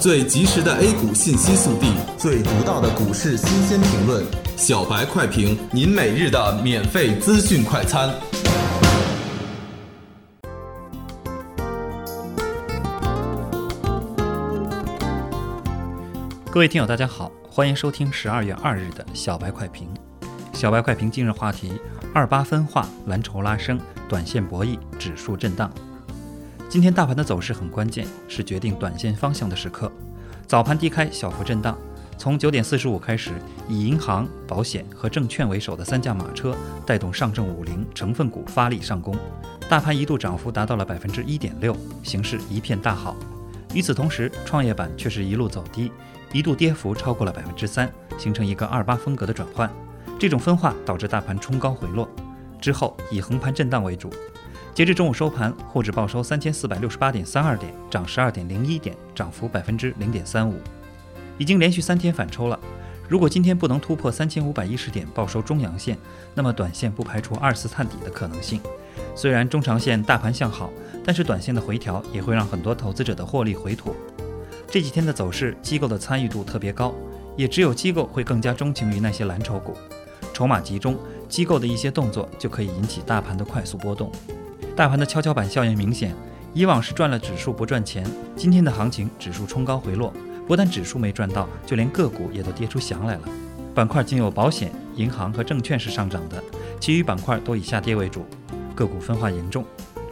最及时的 A 股信息速递，最独到的股市新鲜评论，小白快评，您每日的免费资讯快餐。各位听友，大家好，欢迎收听十二月二日的小白快评。小白快评今日话题：二八分化，蓝筹拉升，短线博弈，指数震荡。今天大盘的走势很关键，是决定短线方向的时刻。早盘低开，小幅震荡。从九点四十五开始，以银行、保险和证券为首的三驾马车带动上证五零成分股发力上攻，大盘一度涨幅达到了百分之一点六，形势一片大好。与此同时，创业板却是一路走低，一度跌幅超过了百分之三，形成一个二八风格的转换。这种分化导致大盘冲高回落，之后以横盘震荡为主。截至中午收盘，沪指报收三千四百六十八点三二点，涨十二点零一点，涨幅百分之零点三五，已经连续三天反抽了。如果今天不能突破三千五百一十点报收中阳线，那么短线不排除二次探底的可能性。虽然中长线大盘向好，但是短线的回调也会让很多投资者的获利回吐。这几天的走势，机构的参与度特别高，也只有机构会更加钟情于那些蓝筹股，筹码集中，机构的一些动作就可以引起大盘的快速波动。大盘的跷跷板效应明显，以往是赚了指数不赚钱，今天的行情指数冲高回落，不但指数没赚到，就连个股也都跌出翔来了。板块仅有保险、银行和证券是上涨的，其余板块都以下跌为主。个股分化严重，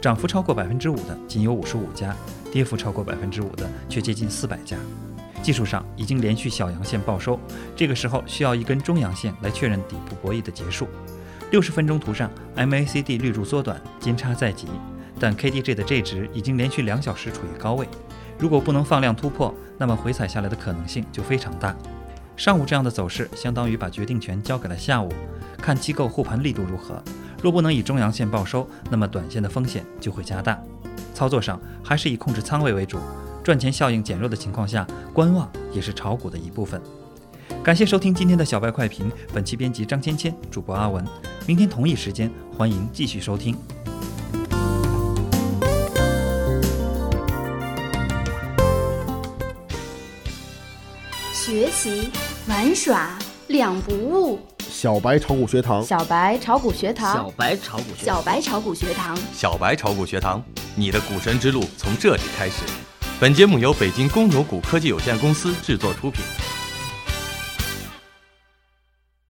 涨幅超过百分之五的仅有五十五家，跌幅超过百分之五的却接近四百家。技术上已经连续小阳线报收，这个时候需要一根中阳线来确认底部博弈的结束。六十分钟图上，MACD 绿柱缩短，金叉在即，但 KDJ 的 J 值已经连续两小时处于高位。如果不能放量突破，那么回踩下来的可能性就非常大。上午这样的走势，相当于把决定权交给了下午，看机构护盘力度如何。若不能以中阳线报收，那么短线的风险就会加大。操作上还是以控制仓位为主，赚钱效应减弱的情况下，观望也是炒股的一部分。感谢收听今天的小白快评，本期编辑张芊芊，主播阿文。明天同一时间，欢迎继续收听。学习玩耍两不误。小白炒股学堂，小白炒股学堂，小白炒股学小白炒股学堂，小白炒股学堂，你的股神之路从这里开始。本节目由北京公牛股科技有限公司制作出品。